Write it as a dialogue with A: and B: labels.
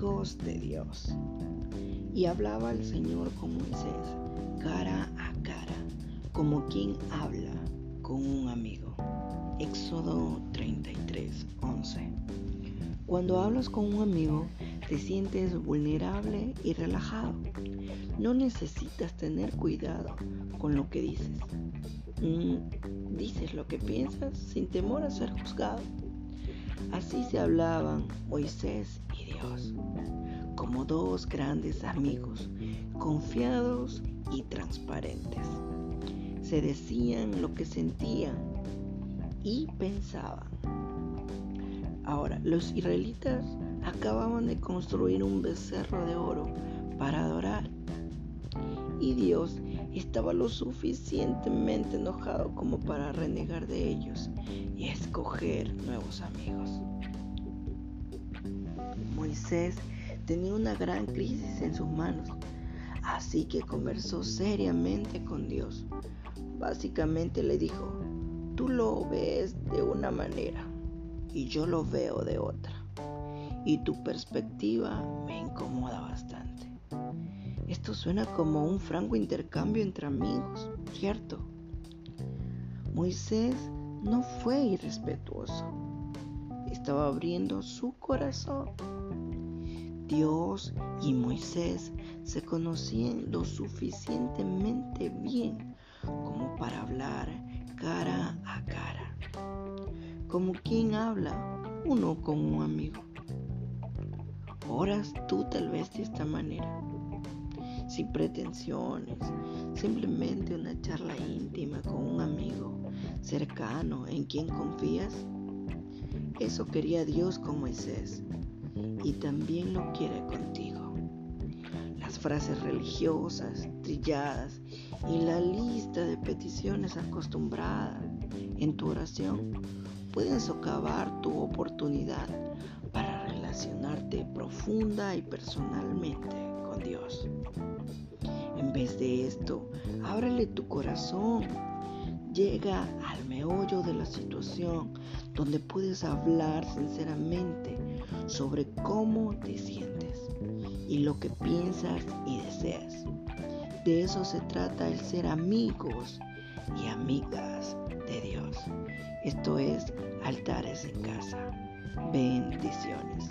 A: voz de Dios. Y hablaba el Señor con Moisés, cara a cara, como quien habla con un amigo. Éxodo 33, 11. Cuando hablas con un amigo, te sientes vulnerable y relajado. No necesitas tener cuidado con lo que dices. Mm, dices lo que piensas sin temor a ser juzgado. Así se hablaban Moisés y Dios, como dos grandes amigos, confiados y transparentes. Se decían lo que sentían y pensaban. Ahora, los israelitas acababan de construir un becerro de oro para adorar. Y Dios estaba lo suficientemente enojado como para renegar de ellos y escoger nuevos amigos. Moisés tenía una gran crisis en sus manos, así que conversó seriamente con Dios. Básicamente le dijo, tú lo ves de una manera y yo lo veo de otra. Y tu perspectiva me incomoda bastante. Esto suena como un franco intercambio entre amigos, ¿cierto? Moisés no fue irrespetuoso. Estaba abriendo su corazón. Dios y Moisés se conocían lo suficientemente bien como para hablar cara a cara, como quien habla uno con un amigo. Oras tú tal vez de esta manera, sin pretensiones, simplemente una charla íntima con un amigo cercano en quien confías. Eso quería Dios con Moisés y también lo quiere contigo. Las frases religiosas, trilladas y la lista de peticiones acostumbradas en tu oración pueden socavar tu oportunidad para relacionarte profunda y personalmente Dios. En vez de esto, ábrele tu corazón. Llega al meollo de la situación donde puedes hablar sinceramente sobre cómo te sientes y lo que piensas y deseas. De eso se trata el ser amigos y amigas de Dios. Esto es altares en casa. Bendiciones.